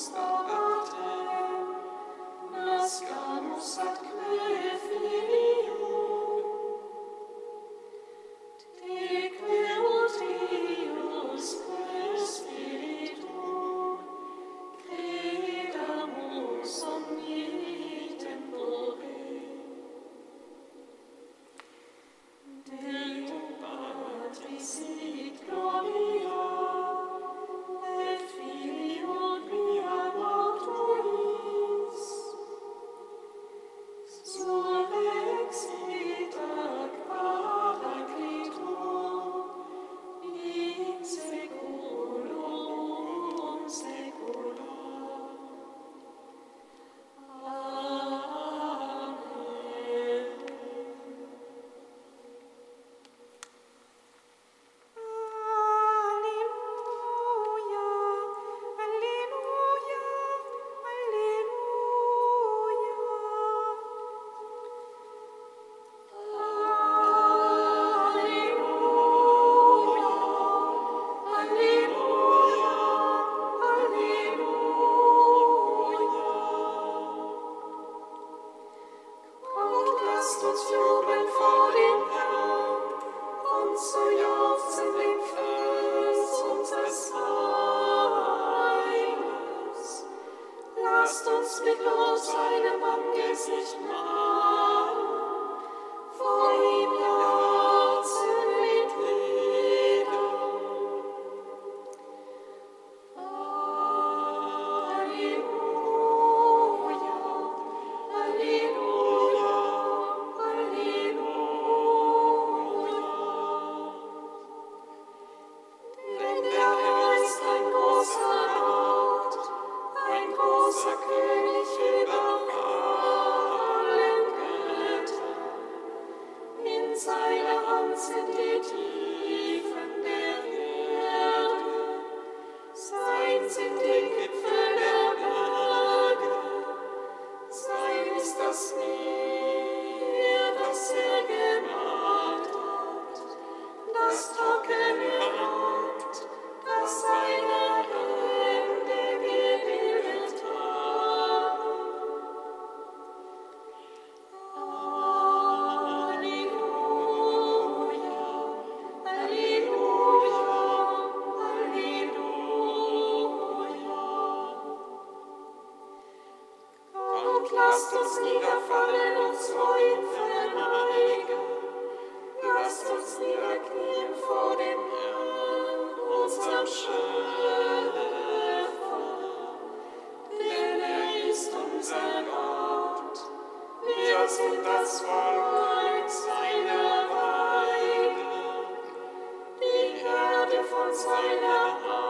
stop. sind die Oh.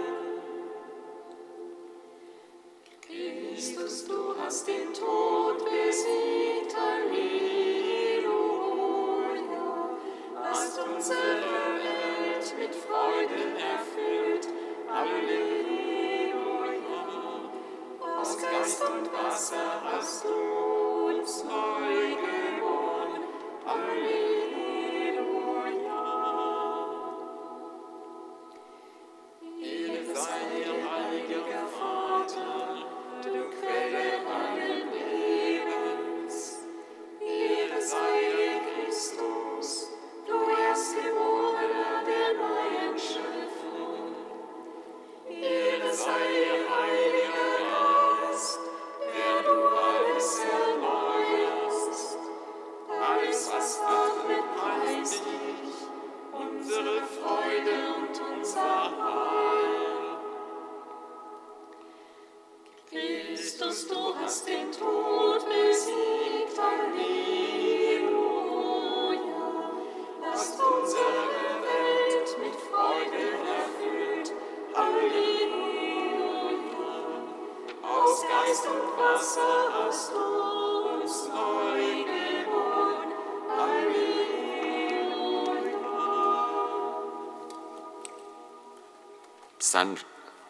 dann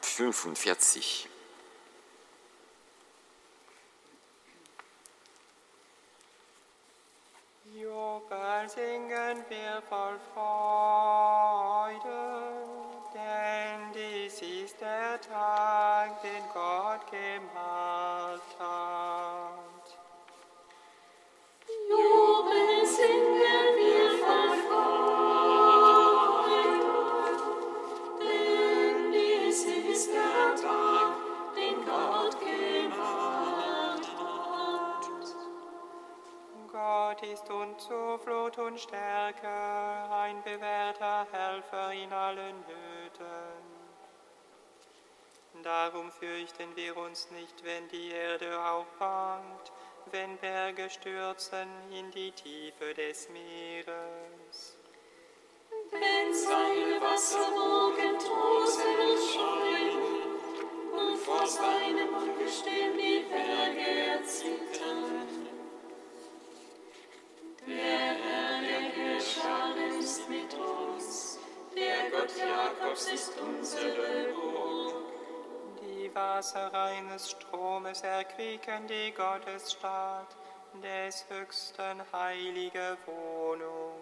45. Darum fürchten wir uns nicht, wenn die Erde aufwankt, wenn Berge stürzen in die Tiefe des Meeres. Wenn seine Wasserwogen tosen und schäumen und vor seinem Angestehen die Berge erzittern. Der Herr der Herrscher ist mit uns, der Gott Jakobs ist unsere Burg. Die Wasser eines Stromes erquicken die Gottesstadt, des höchsten heilige Wohnung.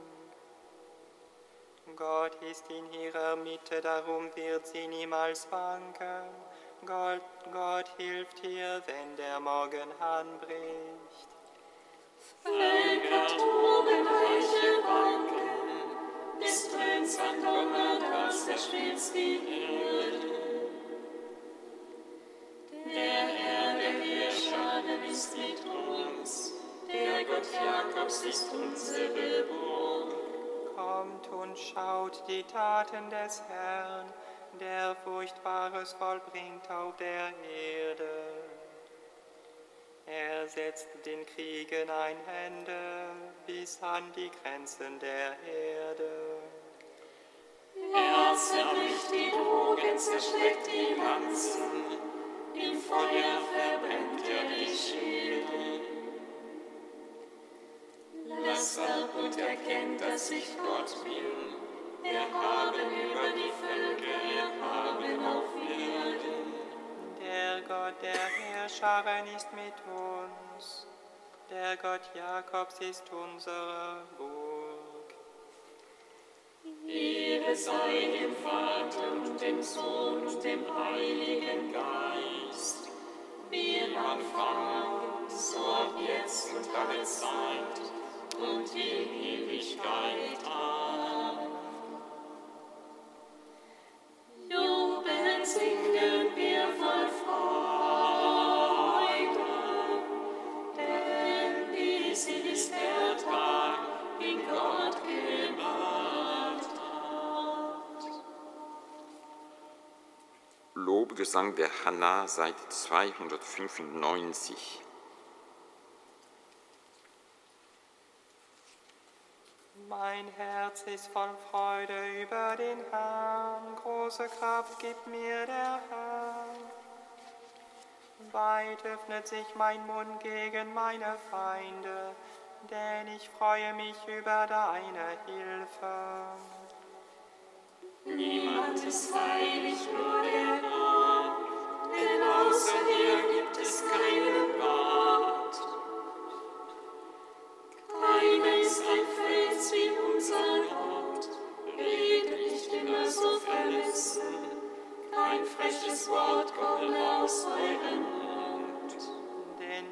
Gott ist in ihrer Mitte, darum wird sie niemals wanken. Gott, Gott hilft ihr, wenn der Morgen anbricht. Völker toben, Reiche wanken, es tönt sein Donner, das erschließt die Erde. Ist mit uns, der Gott Jakobs ist unsere Burg. Kommt und schaut die Taten des Herrn, der Furchtbares vollbringt auf der Erde. Er setzt den Kriegen ein Ende bis an die Grenzen der Erde. Er zerbricht die Bogen, zerschlägt die Lanzen, im Feuer verbrennt er die Schädel. Lasst ab und erkennt, dass ich Gott bin, erhaben über die Völker, erhaben auf Erden. Der Gott der Herrscharen ist mit uns. Der Gott Jakobs ist unsere Burg. Ehre sei dem Vater und dem Sohn und dem Heiligen Geist, wie im Anfang, so auch jetzt und alle Zeit und in Ewigkeit. Amen. Lobgesang der Hannah, Seite 295. Mein Herz ist voll Freude über den Herrn, große Kraft gibt mir der Herr. Weit öffnet sich mein Mund gegen meine Feinde, denn ich freue mich über deine Hilfe. Niemand ist heilig, nur der Herr,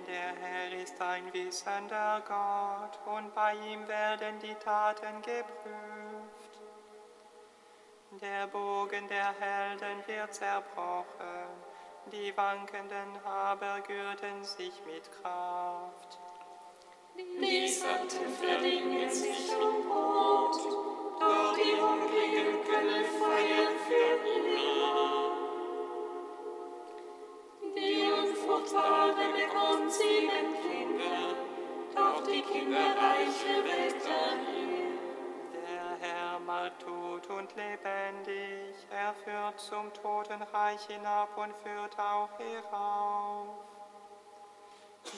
der Herr ist ein wissender Gott und bei ihm werden die Taten geprüft. Der Bogen der Helden wird zerbrochen, die Wankenden aber gürten sich mit Kraft. Die Satten verdingen sich um Brot, doch die Hungrigen können feiern für immer. Die Unfruchtbare bekommt sieben Kinder, doch die Kinderreiche wird dahin. Macht tot und lebendig, er führt zum Totenreich hinab und führt auch herauf.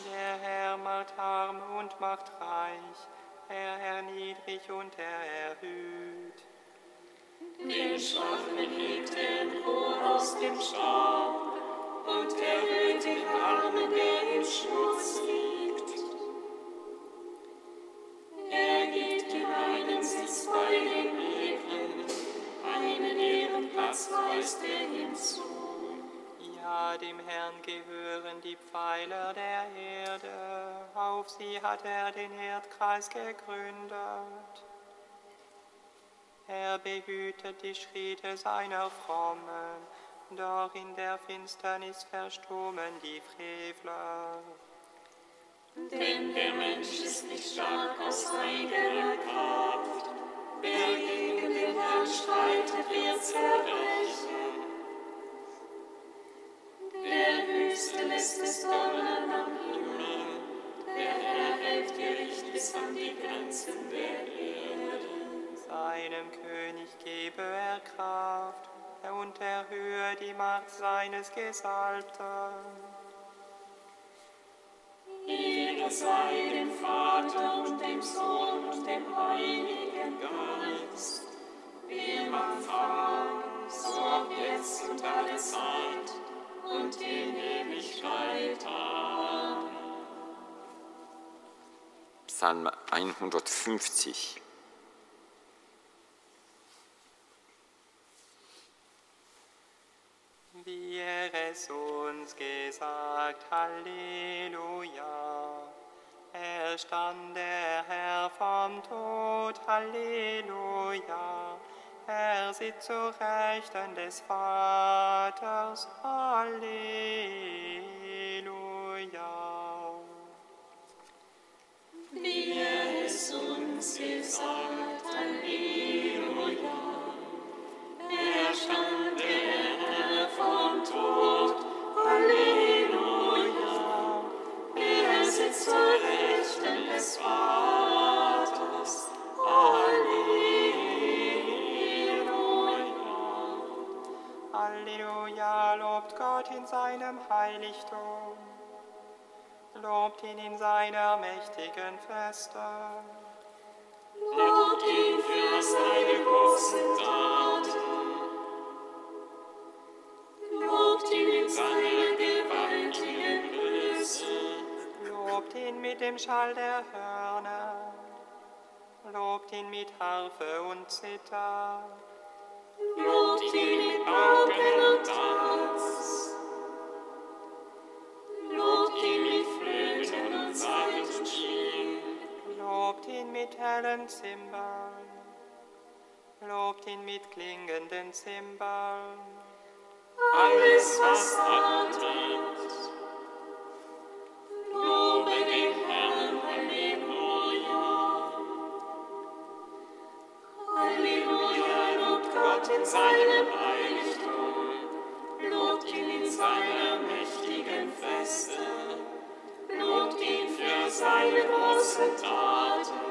Der Herr macht arm und macht reich, er erniedrigt und er erhöht. Den Schwachen hebt er empor aus dem Staub und erhöht den Armen, der im Schmutz liegt. Ehrenplatz weist er hinzu. Ja, dem Herrn gehören die Pfeiler der Erde, auf sie hat er den Erdkreis gegründet. Er behütet die Schritte seiner Frommen, doch in der Finsternis verstummen die Frevler. Denn der Mensch ist nicht stark aus eigener Kraft. Wer gegen den Herrn streitet, wird zerbrechen. Seite lässt es donnern am Himmel. Der Herr Gericht bis an die Grenzen der Erde. Seinem König gebe er Kraft und erhöhe die Macht seines Gesalbten. Sei dem Vater und dem Sohn und dem Heiligen Geist, wie im Anfang, so auch jetzt und alle Zeit und in Ewigkeit. Amen. Psalm 150. Wie er es uns gesagt, Halleluja. Er stand der Herr vom Tod, Halleluja. Er sitzt zu Rechten des Vaters, Halleluja. Mächtigen Feste. Lobt ihn für seine großen Taten. Lobt ihn in seiner gewaltigen Größe. Lobt ihn mit dem Schall der Hörner. Lobt ihn mit Harfe und Zither. Lobt ihn mit Pauken mit hellen Zimbeln. Lobt ihn mit klingenden Zimbeln. Alles, was atmet. Lobe den Herrn, Halleluja. Halleluja, lobt Gott in seinem Heiligtum. Lobt ihn in seiner mächtigen Feste. Lobt ihn für seine großen Taten.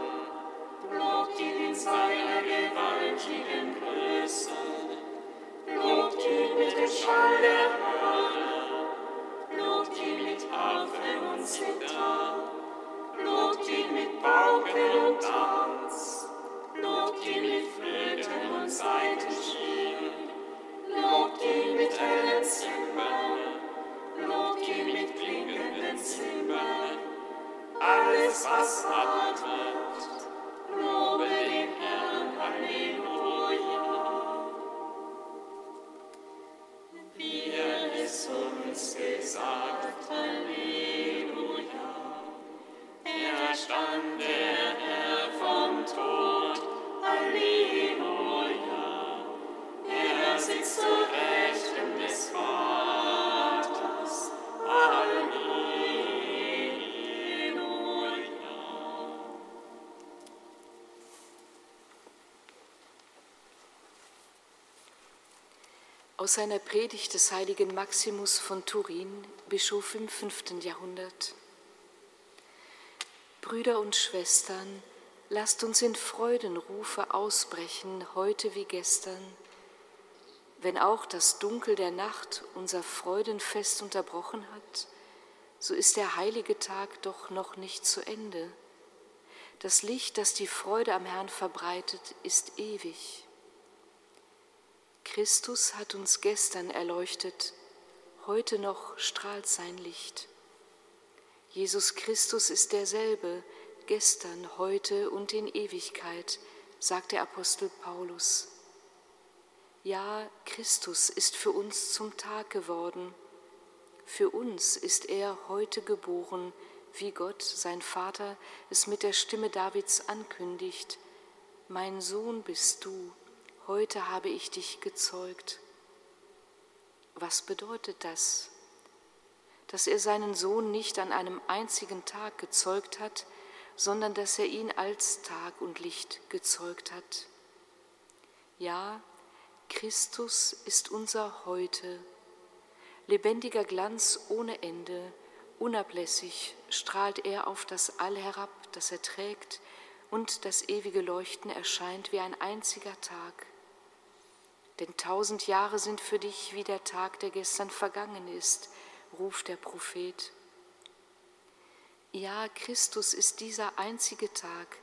Alles, was atmet, lobe den Herrn, Aus seiner Predigt des heiligen Maximus von Turin, Bischof im 5. Jahrhundert. Brüder und Schwestern, lasst uns in Freudenrufe ausbrechen, heute wie gestern. Wenn auch das Dunkel der Nacht unser Freudenfest unterbrochen hat, so ist der heilige Tag doch noch nicht zu Ende. Das Licht, das die Freude am Herrn verbreitet, ist ewig. Christus hat uns gestern erleuchtet, heute noch strahlt sein Licht. Jesus Christus ist derselbe, gestern, heute und in Ewigkeit, sagt der Apostel Paulus. Ja, Christus ist für uns zum Tag geworden. Für uns ist er heute geboren, wie Gott, sein Vater, es mit der Stimme Davids ankündigt. Mein Sohn bist du, heute habe ich dich gezeugt. Was bedeutet das? Dass er seinen Sohn nicht an einem einzigen Tag gezeugt hat, sondern dass er ihn als Tag und Licht gezeugt hat. Ja, Christus ist unser Heute. Lebendiger Glanz ohne Ende, unablässig strahlt er auf das All herab, das er trägt, und das ewige Leuchten erscheint wie ein einziger Tag. Denn tausend Jahre sind für dich wie der Tag, der gestern vergangen ist, ruft der Prophet. Ja, Christus ist dieser einzige Tag,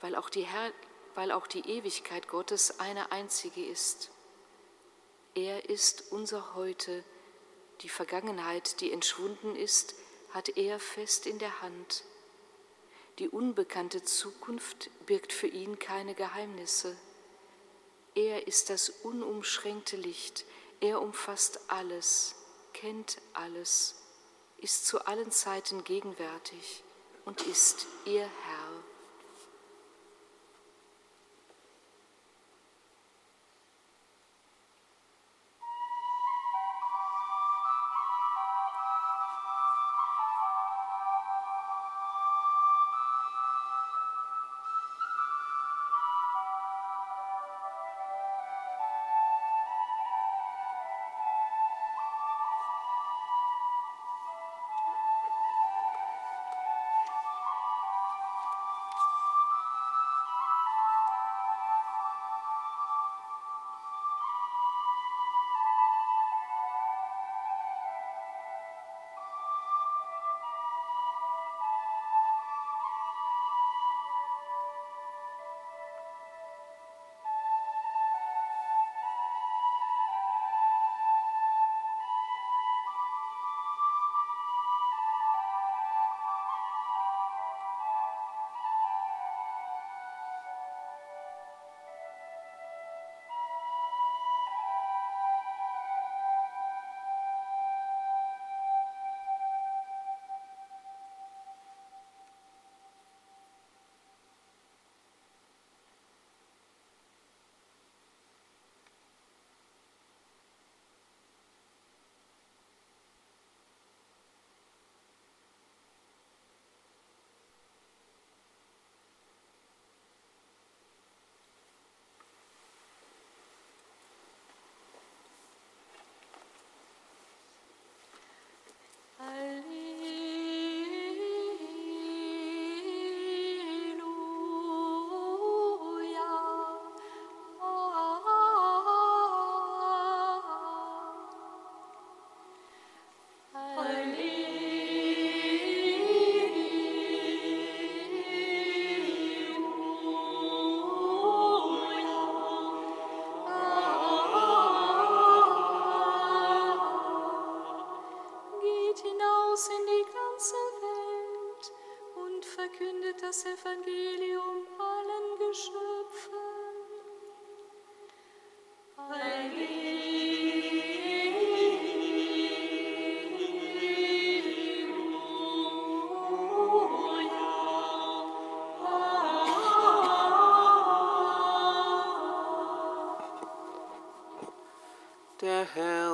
weil auch die, Herr, weil auch die Ewigkeit Gottes eine einzige ist. Er ist unser Heute, die Vergangenheit, die entschwunden ist, hat er fest in der Hand. Die unbekannte Zukunft birgt für ihn keine Geheimnisse. Er ist das unumschränkte Licht, er umfasst alles, kennt alles, ist zu allen Zeiten gegenwärtig und ist ihr Herr.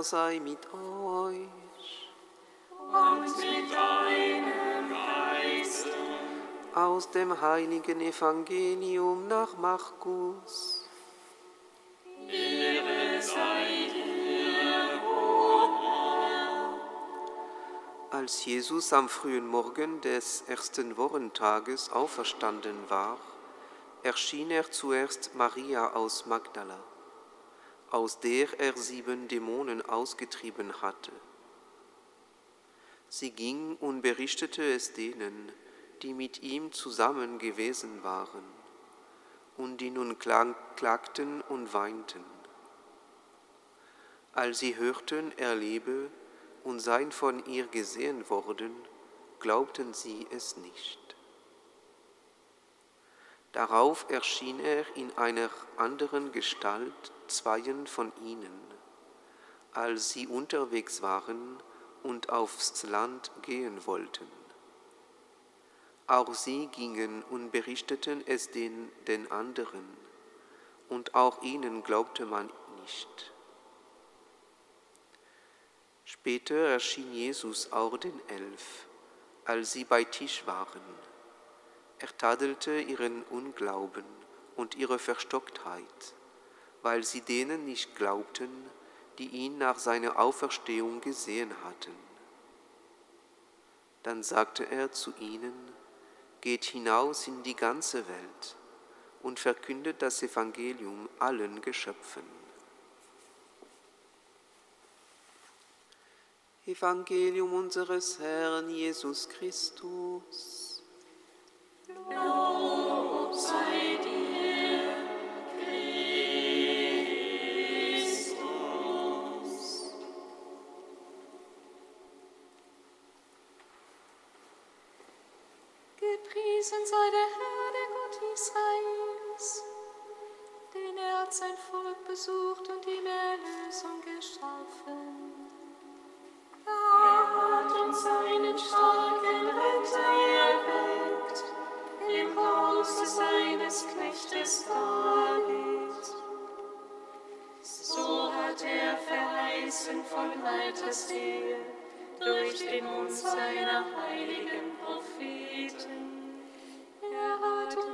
Sei mit euch. Und mit deinem Geiste. Aus dem heiligen Evangelium nach Markus. Ehre sei dir, o. Als Jesus am frühen Morgen des ersten Wochentages auferstanden war, erschien er zuerst Maria aus Magdala aus der er sieben Dämonen ausgetrieben hatte. Sie ging und berichtete es denen, die mit ihm zusammen gewesen waren und die nun klagten und weinten. Als sie hörten, er lebe und sei von ihr gesehen worden, glaubten sie es nicht. Darauf erschien er in einer anderen Gestalt zweien von ihnen, als sie unterwegs waren und aufs Land gehen wollten. Auch sie gingen und berichteten es den, den anderen, und auch ihnen glaubte man nicht. Später erschien Jesus auch den Elf, als sie bei Tisch waren er tadelte ihren Unglauben und ihre Verstocktheit, weil sie denen nicht glaubten, die ihn nach seiner Auferstehung gesehen hatten. Dann sagte er zu ihnen, Geht hinaus in die ganze Welt und verkündet das Evangelium allen Geschöpfen. Evangelium unseres Herrn Jesus Christus. Lob sei dir, Gepriesen sei der Herr, der Gott Israels, denn er hat sein Volk besucht und ihm Erlösung geschaffen. Er hat uns seinen starken Retter erweckt, im Hause seines Knechtes David. So hat er verheißen von alters her, durch den Mund seiner heiligen Propheten.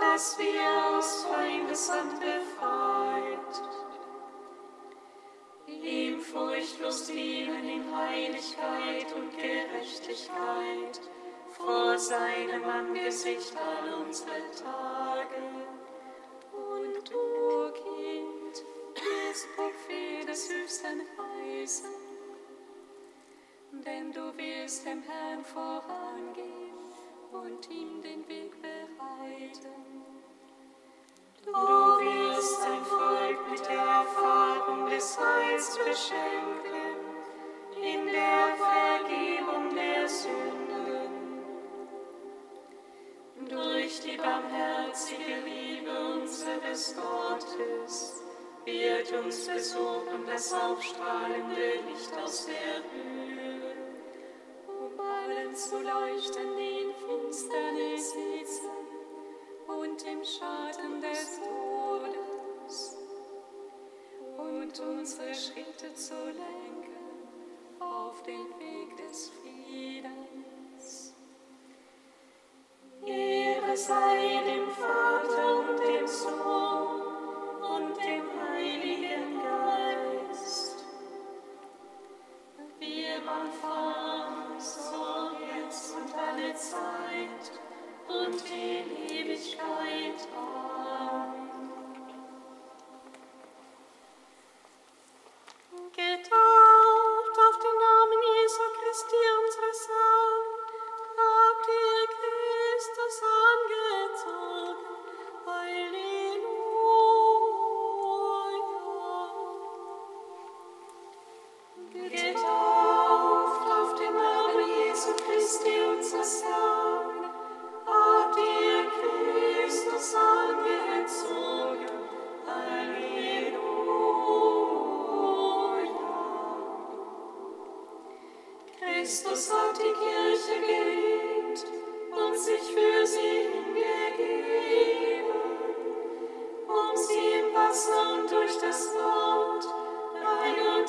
dass wir aus Feindeshand befreit, ihm furchtlos dienen in Heiligkeit und Gerechtigkeit vor seinem Angesicht all unsere Tage. Und du, Kind, des höchsten Heisen, denn du wirst dem Herrn vorangehen und ihm den Weg bereiten. Du wirst dein Volk mit der Erfahrung des Heils beschenken, in der Vergebung der Sünden. Durch die barmherzige Liebe unseres Gottes wird uns besuchen das aufstrahlende Licht aus der Höhe. um allen zu leuchten, die in Finsternis sitzen und im Schatten des Todes, und unsere Schritte zu lenken auf den Weg des Friedens. Ehre sei dem Vater Wasser und durch das Wort rein und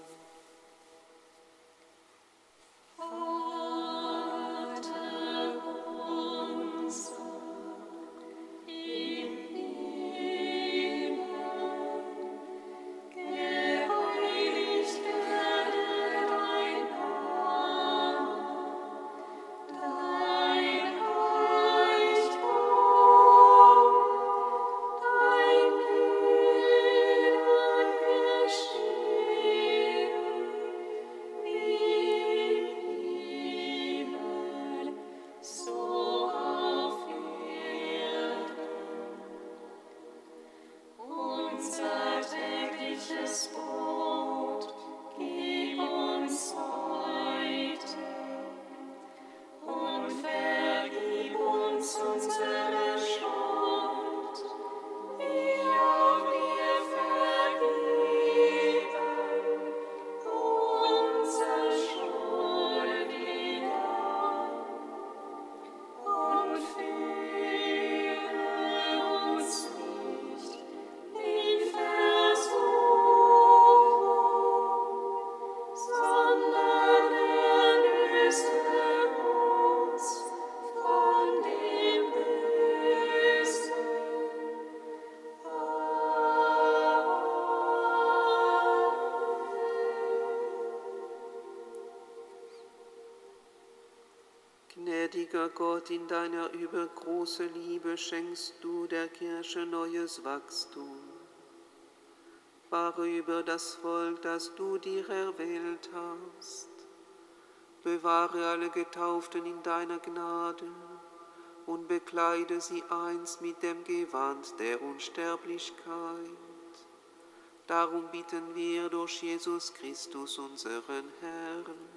In deiner übergroßen Liebe schenkst du der Kirche neues Wachstum. Wahre über das Volk, das du dir erwählt hast. Bewahre alle Getauften in deiner Gnade und bekleide sie einst mit dem Gewand der Unsterblichkeit. Darum bitten wir durch Jesus Christus, unseren Herrn.